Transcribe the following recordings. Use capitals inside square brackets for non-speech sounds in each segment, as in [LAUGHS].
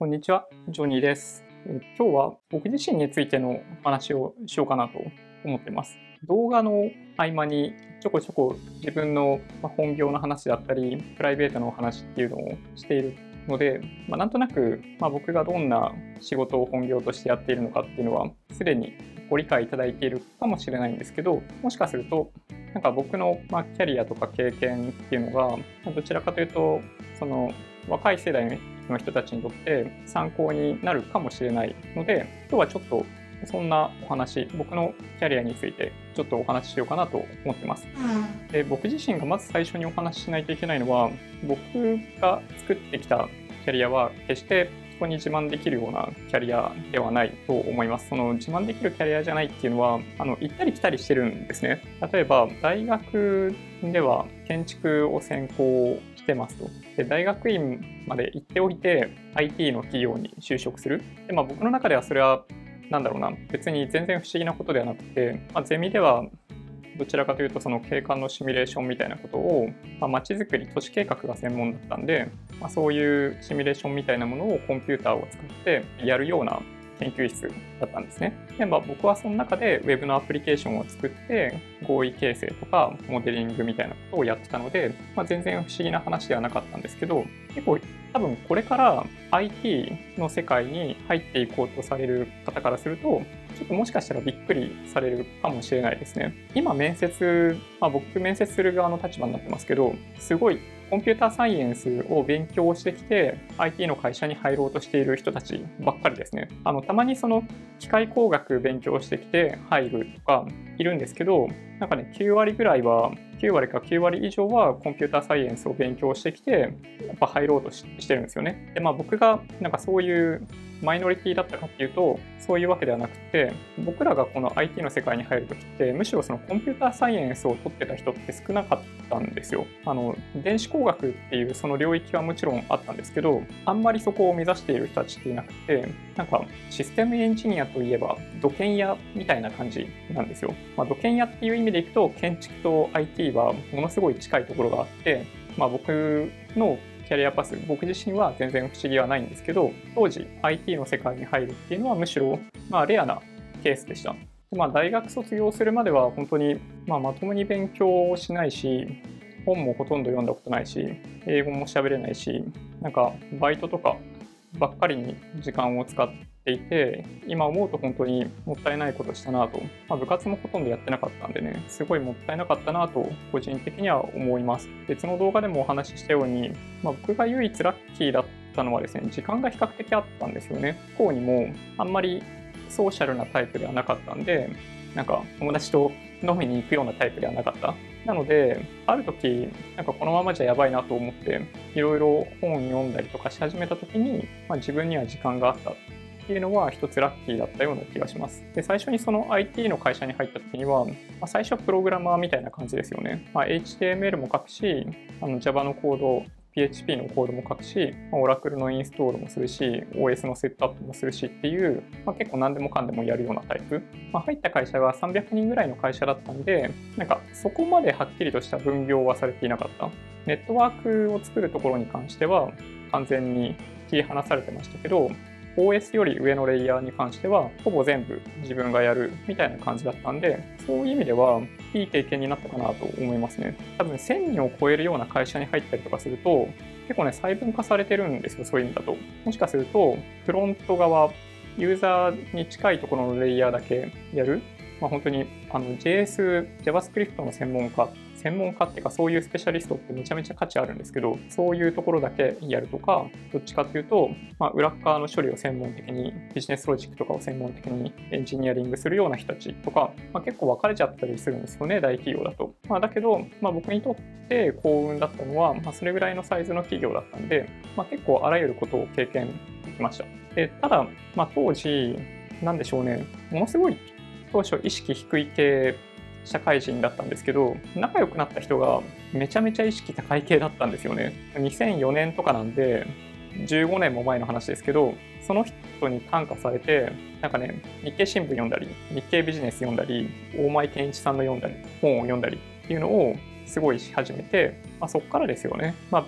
こんにちは、ジョニーです。今日は僕自身についてのお話をしようかなと思ってます。動画の合間にちょこちょこ自分の本業の話だったり、プライベートのお話っていうのをしているので、まあ、なんとなく、まあ、僕がどんな仕事を本業としてやっているのかっていうのは、すでにご理解いただいているかもしれないんですけど、もしかすると、なんか僕のまキャリアとか経験っていうのが、どちらかというと、その若い世代の人たちにとって参考になるかもしれないので、今日はちょっとそんなお話、僕のキャリアについてちょっとお話ししようかなと思ってます。で僕自身がまず最初にお話ししないといけないのは、僕が作ってきたキャリアは決して人に自慢できるようなキャリアではないと思います。その自慢できるキャリアじゃないっていうのは、あの行ったり来たりしてるんですね。例えば、大学では建築を専攻してますと。で大学院まで行っておいて IT の企業に就職する。でまあ、僕の中ではそれはなんだろうな別に全然不思議なことではなくて、まあ、ゼミではどちらかというとその景観のシミュレーションみたいなことを、まあ、街づくり都市計画が専門だったんで、まあ、そういうシミュレーションみたいなものをコンピューターを使ってやるような研究室だったんですね。で、まあ、僕はその中で Web のアプリケーションを作って合意形成とかモデリングみたいなことをやってたので、まあ、全然不思議な話ではなかったんですけど結構多分これから IT の世界に入っていこうとされる方からするとちょっともしかしたらびっくりされるかもしれないですね。今面接、まあ、僕面接する側の立場になってますけどすごいコンピューターサイエンスを勉強してきて IT の会社に入ろうとしている人たちばっかりですね。あのたまにその機械工学勉強してきて入るとかいるんですけどなんかね9割ぐらいは9割か9割以上はコンピューターサイエンスを勉強してきてやっぱ入ろうとしてるんですよね。でまあ僕がなんかそういうマイノリティだったかっていうとそういうわけではなくて僕らがこの IT の世界に入るときってむしろそのコンピューターサイエンスを取ってた人って少なかったんですよ。あの電子工学っていうその領域はもちろんあったんですけどあんまりそこを目指している人たちっていなくてなんかシステムエンジニアといえば土建屋みたいな感じなんですよ。まあ、土建屋っていう意味でいくと建築と IT はものすごい近いところがあって、まあ、僕のキャリアパス僕自身は全然不思議はないんですけど当時 IT の世界に入るっていうのはむしろまあレアなケースでした。まあ、大学卒業するまでは本当にまあまともに勉強をしないし本もほとんど読んだことないし英語も喋れないしなんかバイトとかばっかりに時間を使っていて今思うと本当にもったいないことしたなと、まあ、部活もほとんどやってなかったんでねすごいもったいなかったなと個人的には思います。別の動画でもお話ししたように、まあ、僕が唯一ラッキーだったのはですね時間が比較的あったんですよね。不幸にもあんまりソーシャルなタイプではなかったんでなんか友達と飲みに行くようなタイプではなかった。なので、ある時、なんかこのままじゃやばいなと思って、いろいろ本読んだりとかし始めた時に、まあ、自分には時間があったっていうのは一つラッキーだったような気がします。で、最初にその IT の会社に入った時には、まあ、最初はプログラマーみたいな感じですよね。まあ、HTML も書くし、あの Java のコード PHP のコードも書くし、Oracle のインストールもするし、OS のセットアップもするしっていう、まあ、結構何でもかんでもやるようなタイプ。まあ、入った会社が300人ぐらいの会社だったんで、なんかそこまではっきりとした分業はされていなかった。ネットワークを作るところに関しては完全に切り離されてましたけど、OS より上のレイヤーに関してはほぼ全部自分がやるみたいな感じだったんでそういう意味ではいい経験になったかなと思いますね。多分1000人を超えるような会社に入ったりとかすると結構ね細分化されてるんですよそういう意味だと。もしかするとフロント側ユーザーに近いところのレイヤーだけやる。まあ、本当にあの JS、JavaScript の専門家専門家っていうかそういうスペシャリストってめちゃめちゃ価値あるんですけどそういうところだけやるとかどっちかっていうと、まあ、裏側の処理を専門的にビジネスロジックとかを専門的にエンジニアリングするような人たちとか、まあ、結構分かれちゃったりするんですよね大企業だと、まあ、だけど、まあ、僕にとって幸運だったのは、まあ、それぐらいのサイズの企業だったんで、まあ、結構あらゆることを経験できました。でただ、まあ、当時なんでしょうね。ものすごい当初意識低い系社会人だったんですけど仲良くなった人がめちゃめちゃ意識高い系だったんですよね。2004年とかなんで15年も前の話ですけどその人に感化されてなんかね日経新聞読んだり日経ビジネス読んだり大前健一さんの読んだり本を読んだりっていうのをすごいし始めて、まあ、そこからですよね、まあ、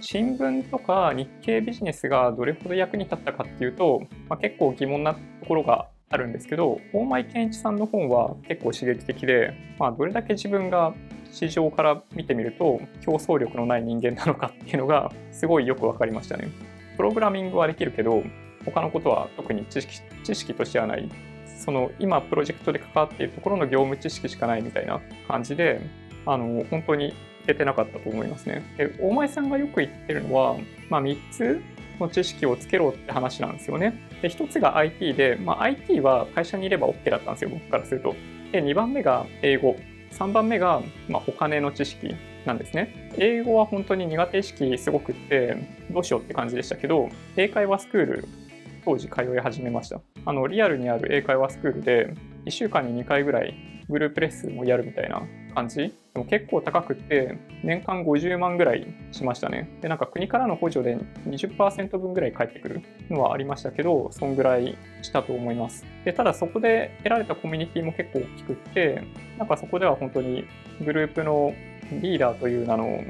新聞とか日経ビジネスがどれほど役に立ったかっていうと、まあ、結構疑問なところがあるんですけど大前健一さんの本は結構刺激的で、まあ、どれだけ自分が市場から見てみると競争力のない人間なのかっていうのがすごいよく分かりましたね。プログラミングはできるけど他のことは特に知識知識としてはないその今プロジェクトで関わっているところの業務知識しかないみたいな感じであの本当にいけてなかったと思いますね。で大前さんがよく言ってるのは、まあ、3つの知識をつけろって話なんですよね。で1つが IT で、まあ、IT は会社にいれば OK だったんですよ僕からすると。で2番目が英語3番目が、まあ、お金の知識なんですね。英語は本当に苦手意識すごくってどうしようって感じでしたけど英会話スクール当時通い始めました。あのリアルにある英会話スクールで1週間に2回ぐらいグループレッスンもやるみたいな感じ？でも結構高くって年間50万ぐらいしましたね。でなんか国からの補助で20%分ぐらい返ってくるのはありましたけどそんぐらいしたと思います。でただそこで得られたコミュニティも結構大きくってなんかそこでは本当にグループのリーダーという名の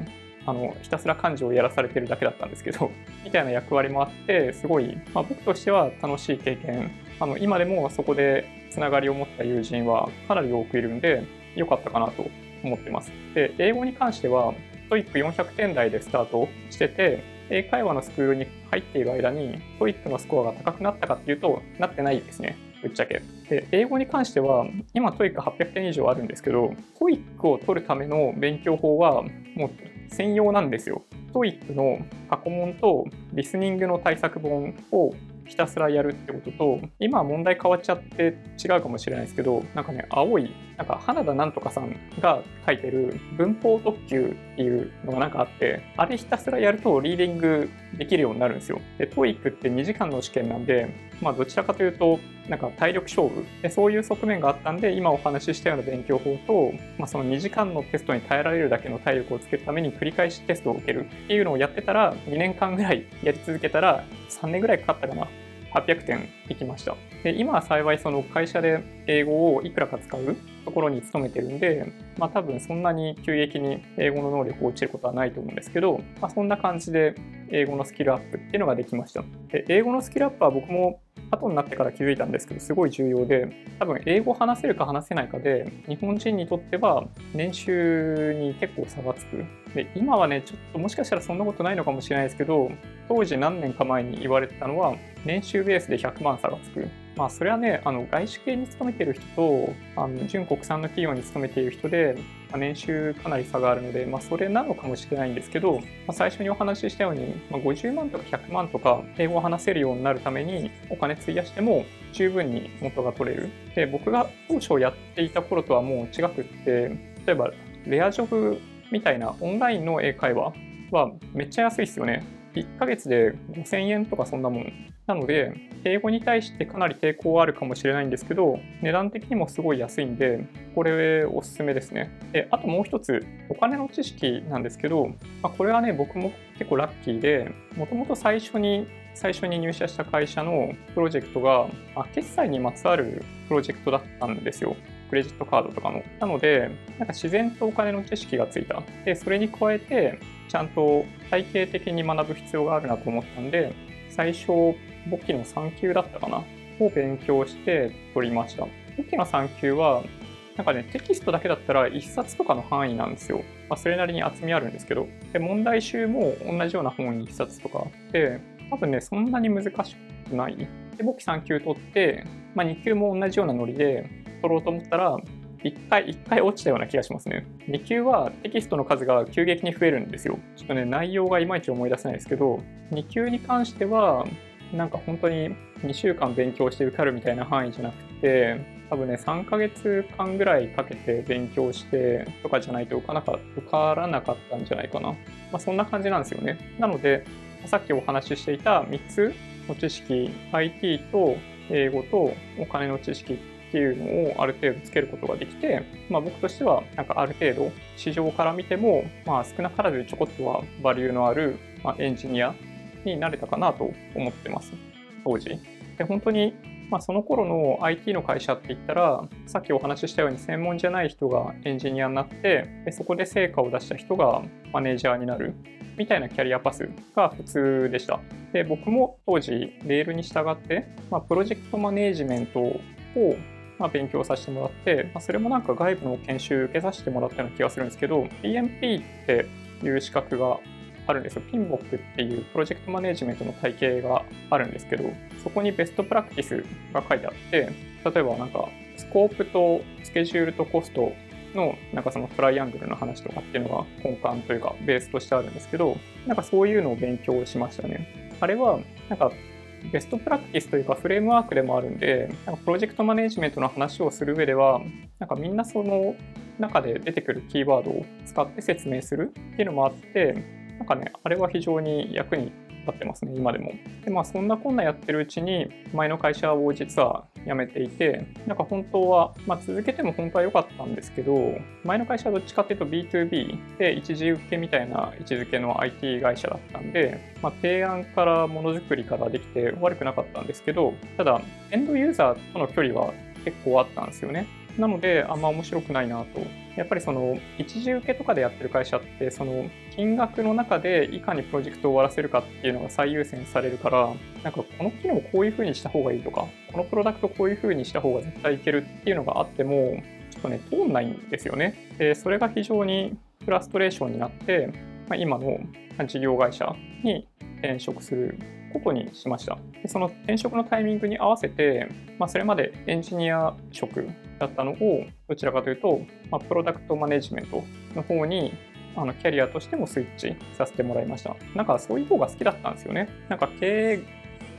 あのひたすら幹事をやらされてるだけだったんですけど [LAUGHS] みたいな役割もあってすごい、まあ、僕としては楽しい経験。あの今でもそこでつながりを持った友人はかなり多くいるんで良かったかなと思ってます。で英語に関しては TOEIC400 点台でスタートしてて英会話のスクールに入っている間に TOEIC のスコアが高くなったかっていうとなってないですね。ぶっちゃけ。で、英語に関しては、今 TOEIC800 点以上あるんですけど、TOEIC を取るための勉強法は、もう専用なんですよ。TOEIC の過去問とリスニングの対策本をひたすらやるってことと今は問題変わっちゃって違うかもしれないですけどなんかね青いなんか花田なんとかさんが書いてる文法特急っていうのがなんかあってあれひたすらやるとリーディングできるようになるんですよ。で TOEIC って2時間の試験なんでまあどちらかというとなんか体力勝負？でそういう側面があったんで今お話ししたような勉強法と、まあ、その2時間のテストに耐えられるだけの体力をつけるために繰り返しテストを受けるっていうのをやってたら2年間ぐらいやり続けたら3年ぐらいかかったかな800点いきました。で今は幸いその会社で英語をいくらか使うところに勤めてるんで、まあ多分そんなに急激に英語の能力落ちることはないと思うんですけど、まあ、そんな感じで英語のスキルアップっていうのができました。で英語のスキルアップは僕も後になってから気づいたんですけど、すごい重要で、多分英語話せるか話せないかで、日本人にとっては年収に結構差がつく。で、今はね、ちょっともしかしたらそんなことないのかもしれないですけど、当時何年か前に言われてたのは、年収ベースで100万差がつく。まあ、それはね、あの外資系に勤めてる人と、あの純国産の企業に勤めている人で、まあ、年収かなり差があるので、まあ、それなのかもしれないんですけど、まあ、最初にお話ししたように、まあ、50万とか100万とか英語を話せるようになるためにお金費やしても十分に元が取れる。で、僕が当初やっていた頃とはもう違くって、例えばレアジョブみたいなオンラインの英会話はめっちゃ安いですよね。1ヶ月で5000円とかそんなもんなので、英語に対してかなり抵抗はあるかもしれないんですけど、値段的にもすごい安いんで、これおすすめですね。で、あともう一つ、お金の知識なんですけど、まあ、これはね、僕も結構ラッキーで、もともと最初に最初に入社した会社のプロジェクトが、まあ、決済にまつわるプロジェクトだったんですよ。クレジットカードとかの。なので、なんか自然とお金の知識がついた。で、それに加えて、ちゃんと体系的に学ぶ必要があるなと思ったんで、最初、簿記の3級だったかな？を勉強して取りました。簿記の3級は、なんかね、テキストだけだったら1冊とかの範囲なんですよ。まあ、それなりに厚みあるんですけど。で、問題集も同じような本1冊とかあって、多分ね、そんなに難しくない。で、簿記3級取って、まあ、2級も同じようなノリで取ろうと思ったら、1回、1回落ちたような気がしますね。2級はテキストの数が急激に増えるんですよ。ちょっとね、内容がいまいち思い出せないですけど、2級に関しては、なんか本当に2週間勉強して受かるみたいな範囲じゃなくて、多分ね、3ヶ月間ぐらいかけて勉強してとかじゃないと受かなか受からなかったんじゃないかな。まあ、そんな感じなんですよね。なので、さっきお話ししていた3つの知識、IT と英語とお金の知識っていうのをある程度つけることができて、まあ、僕としてはなんかある程度市場から見ても、まあ、少なからずちょこっとはバリューのある、ま、エンジニアになれたかなと思ってます当時。で本当にまあ、その頃の IT の会社って言ったら、さっきお話ししたように専門じゃない人がエンジニアになって、でそこで成果を出した人がマネージャーになるみたいなキャリアパスが普通でした。で、僕も当時、レールに従って、まあ、プロジェクトマネージメントをまあ、勉強させてもらって、まあ、それもなんか外部の研修受けさせてもらったような気がするんですけど、PMP っていう資格があるんですよ。ピンボックっていうプロジェクトマネジメントの体系があるんですけど、そこにベストプラクティスが書いてあって、例えばなんか、スコープとスケジュールとコストのなんかそのトライアングルの話とかっていうのが根幹というかベースとしてあるんですけど、なんかそういうのを勉強しましたね。あれはなんかベストプラクティスというかフレームワークでもあるんで、なんかプロジェクトマネジメントの話をする上では、なんかみんなその中で出てくるキーワードを使って説明するっていうのもあって、なんかね、あれは非常に役に立ってますね、今でも。で、まあそんなこんなやってるうちに、前の会社を実は辞めていて、なんか本当は、まあ続けても本当は良かったんですけど、前の会社はどっちかっていうと B2B で一時受けみたいな位置づけの IT 会社だったんで、まあ提案からものづくりからできて悪くなかったんですけど、ただ、エンドユーザーとの距離は結構あったんですよね。なので、あんま面白くないなと。やっぱりその、一時受けとかでやってる会社って、その、金額の中でいかにプロジェクトを終わらせるかっていうのが最優先されるから、なんかこの機能をこういう風にした方がいいとか、このプロダクトこういう風にした方が絶対いけるっていうのがあっても、ちょっとね、通んないんですよね。で、それが非常にフラストレーションになって、まあ、今の事業会社に転職することにしました。でその転職のタイミングに合わせて、まあ、それまでエンジニア職だったのを、どちらかというと、まあ、プロダクトマネジメントの方にあのキャリアとしてもスイッチさせてもらいました。なんかそういう方が好きだったんですよね。なんか経営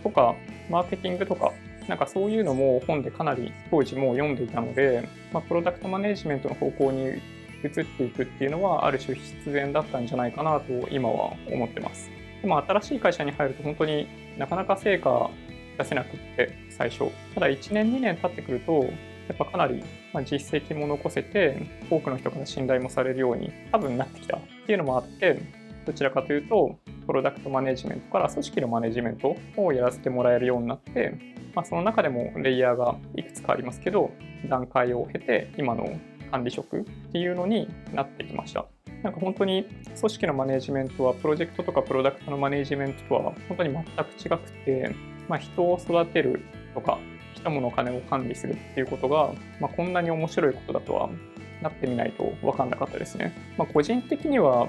とかマーケティングとか、なんかそういうのも本でかなり当時もう読んでいたので、まあ、プロダクトマネジメントの方向に移っていくっていうのはある種必然だったんじゃないかなと今は思ってます。でも新しい会社に入ると本当になかなか成果出せなくって最初。ただ1年2年経ってくるとやっぱかなり実績も残せて多くの人から信頼もされるように多分なってきたっていうのもあってどちらかというとプロダクトマネジメントから組織のマネジメントをやらせてもらえるようになって、まあ、その中でもレイヤーがいくつかありますけど段階を経て今の管理職っていうのになってきました。なんか本当に組織のマネジメントはプロジェクトとかプロダクトのマネジメントとは本当に全く違くて、まあ、人を育てるとか人物金を管理するっていうことが、まあ、こんなに面白いことだとはなってみないと分かんなかったですね。まあ、個人的には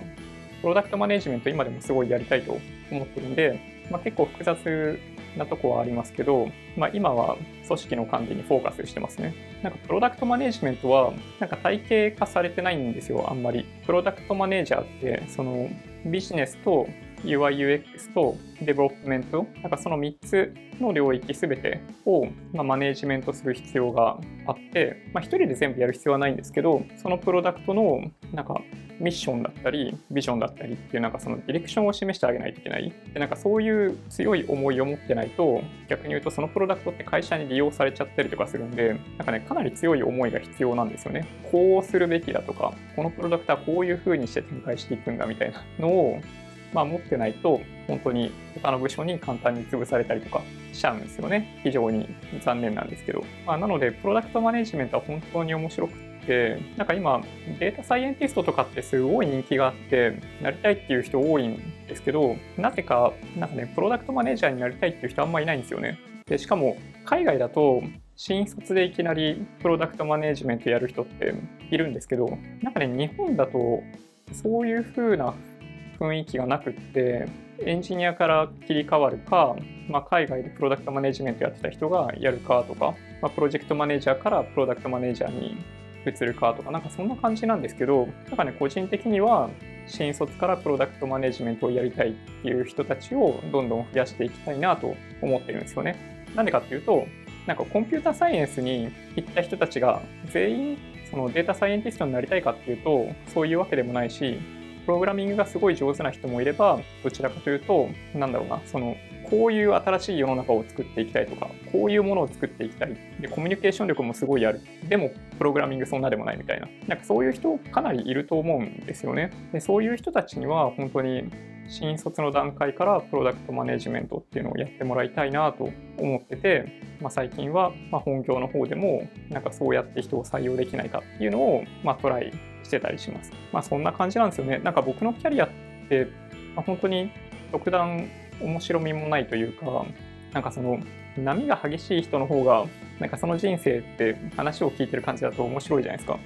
プロダクトマネジメント今でもすごいやりたいと思ってるんで、まあ、結構複雑なとこはありますけど、まあ、今は組織の管理にフォーカスしてますね。なんかプロダクトマネジメントはなんか体系化されてないんですよ、あんまり。プロダクトマネージャーってそのビジネスと UIUX とデベロップメント、なんかその3つの領域すべてを、まマネージメントする必要があって、まあ、1人で全部やる必要はないんですけど、そのプロダクトのなんかミッションだったり、ビジョンだったりっていうなんかそのディレクションを示してあげないといけない。で、なんかそういう強い思いを持ってないと、逆に言うとそのプロダクトって会社に利用されちゃったりとかするんで、なんかね、かなり強い思いが必要なんですよね。こうするべきだとか、このプロダクトはこういう風にして展開していくんだみたいなのを、まあ、持ってないと、本当に他の部署に簡単に潰されたりとかしちゃうんですよね。非常に残念なんですけど。まあ、なので、プロダクトマネジメントは本当に面白くて、なんか今、データサイエンティストとかってすごい人気があって、なりたいっていう人多いんですけど、なぜか、なんかね、プロダクトマネージャーになりたいっていう人あんまいないんですよね。で、しかも、海外だと、新卒でいきなりプロダクトマネジメントやる人っているんですけど、なんかね、日本だと、そういう風な雰囲気がなくってエンジニアから切り替わるか、まあ、海外でプロダクトマネジメントやってた人がやるかとか、まあ、プロジェクトマネージャーからプロダクトマネージャーに移るかとかなんかそんな感じなんですけどなんかね個人的には新卒からプロダクトマネジメントをやりたいっていう人たちをどんどん増やしていきたいなと思ってるんですよね。なんでかっていうとなんかコンピューターサイエンスに行った人たちが全員そのデータサイエンティストになりたいかっていうとそういうわけでもないしプログラミングがすごい上手な人もいれば、どちらかというと、なんだろうな、その、こういう新しい世の中を作っていきたいとか、こういうものを作っていきたい。で、コミュニケーション力もすごいある。でも、プログラミングそんなでもないみたいな。なんかそういう人かなりいると思うんですよね。で、そういう人たちには本当に新卒の段階からプロダクトマネジメントっていうのをやってもらいたいなと思ってて、まあ、最近はま本業の方でもなんかそうやって人を採用できないかっていうのをまトライしてたりします。まあ、そんな感じなんですよね。なんか僕のキャリアって、まあ、本当に特段面白みもないというか、なんかその波が激しい人の方がなんかその人生って話を聞いてる感じだと面白いじゃないですか。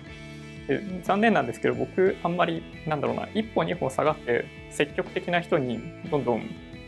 で残念なんですけど僕あんまりなんだろうな一歩二歩下がって積極的な人にどんどん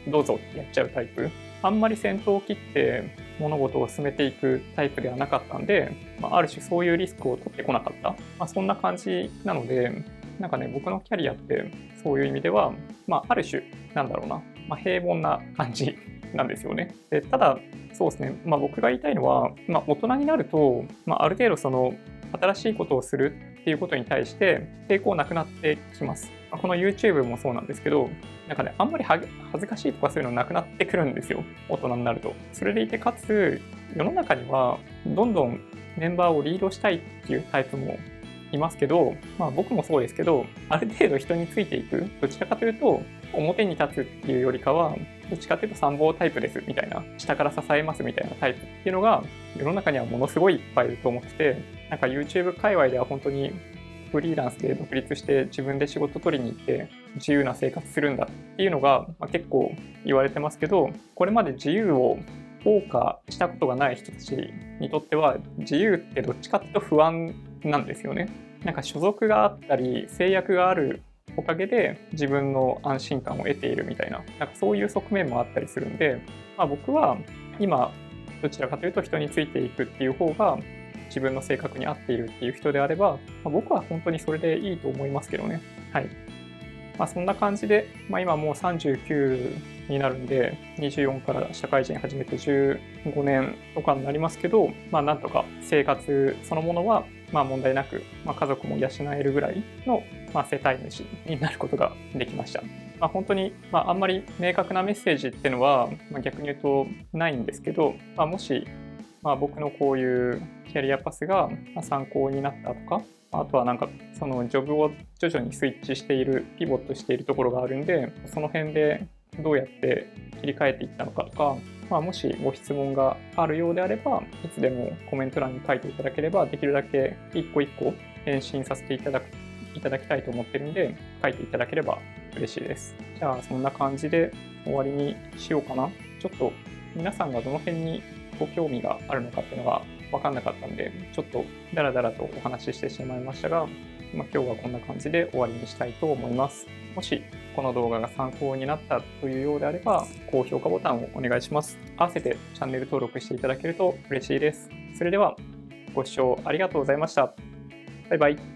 どうぞってやっちゃうタイプあんまり先頭を切って物事を進めていくタイプではなかったんで、まあ、ある種そういうリスクを取ってこなかった、まあ、そんな感じなのでなんかね僕のキャリアってそういう意味では、まあ、ある種なんだろうな、まあ、平凡な感じなんですよね。でただそうですね、まあ、僕が言いたいのは、まあ、大人になると、まあ、ある程度その新しいことをするっていうことに対して抵抗なくなってきます。この YouTube もそうなんですけど、なんかね、あんまり恥ずかしいとかそういうのなくなってくるんですよ。大人になると。それでいて、かつ、世の中には、どんどんメンバーをリードしたいっていうタイプもいますけど、まあ僕もそうですけど、ある程度人についていく。どちらかというと、表に立つっていうよりかは、どっちかというと参謀タイプですみたいな、下から支えますみたいなタイプっていうのが、世の中にはものすごいいっぱいいると思ってて、なんか YouTube 界隈では本当にフリーランスで独立して自分で仕事取りに行って自由な生活するんだっていうのが、ま、結構言われてますけどこれまで自由を謳歌したことがない人たちにとっては自由ってどっちかっていうと不安なんですよね。なんか所属があったり制約があるおかげで自分の安心感を得ているみたいななんかそういう側面もあったりするんで、まあ、僕は今どちらかというと人についていくっていう方が自分の性格に合っているっていう人であれば、まあ、僕は本当にそれでいいと思いますけどね。はい。まあ、そんな感じで、まあ、今もう39になるんで、24から社会人始めて15年とかになりますけど、まあ、なんとか生活そのものはまあ問題なく、まあ、家族も養えるぐらいの、まあ、世帯主になることができました。まあ、本当に、まあ、あんまり明確なメッセージっていうのは、まあ、逆に言うとないんですけど、まあ、もしまあ、僕のこういうキャリアパスが参考になったとか、あとはなんかそのジョブを徐々にスイッチしている、ピボットしているところがあるんで、その辺でどうやって切り替えていったのかとか、まあ、もしご質問があるようであれば、いつでもコメント欄に書いていただければ、できるだけ一個一個返信させていただくいただきたいと思ってるんで、書いていただければ嬉しいです。じゃあ、そんな感じで終わりにしようかな。ちょっと皆さんがどの辺にご興味があるのかっていうのが分かんなかったんで、ちょっとダラダラとお話ししてしまいましたが、まあ、今日はこんな感じで終わりにしたいと思います。もしこの動画が参考になったというようであれば、高評価ボタンをお願いします。合わせてチャンネル登録していただけると嬉しいです。それではご視聴ありがとうございました。バイバイ。